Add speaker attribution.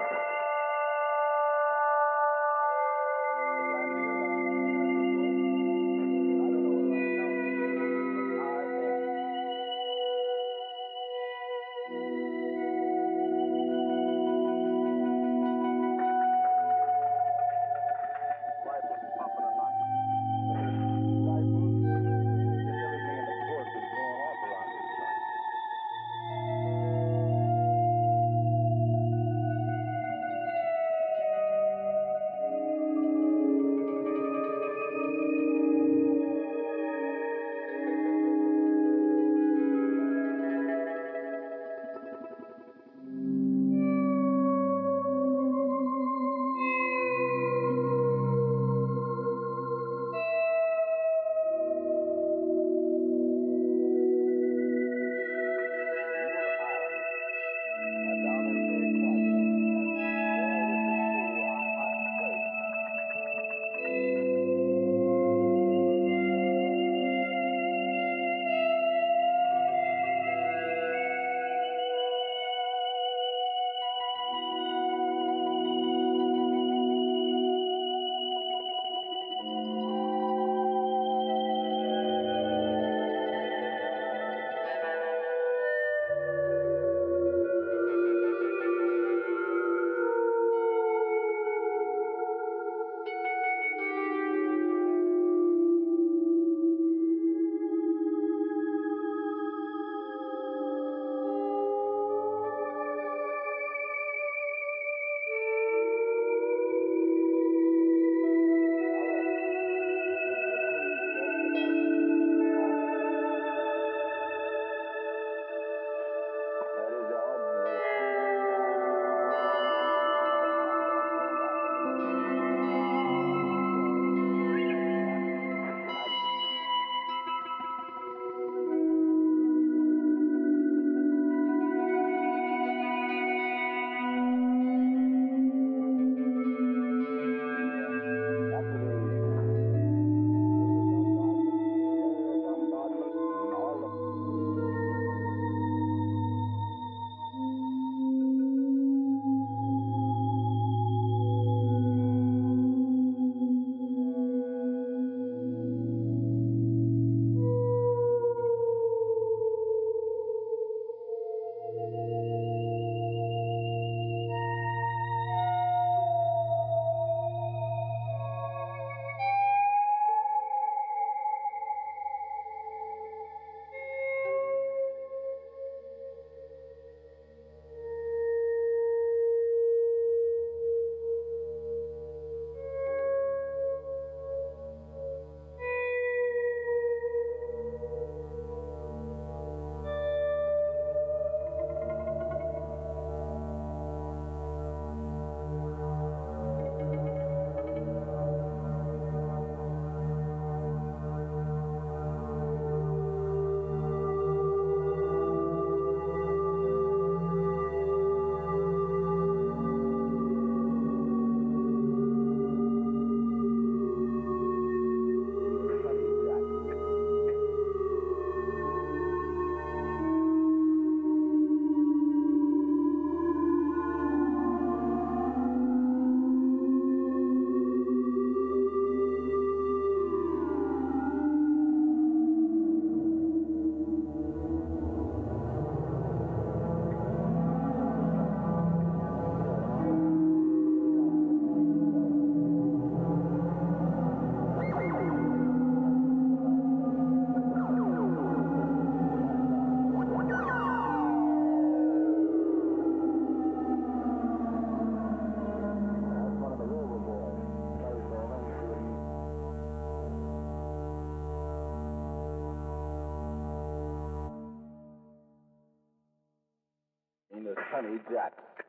Speaker 1: you Honey Jack.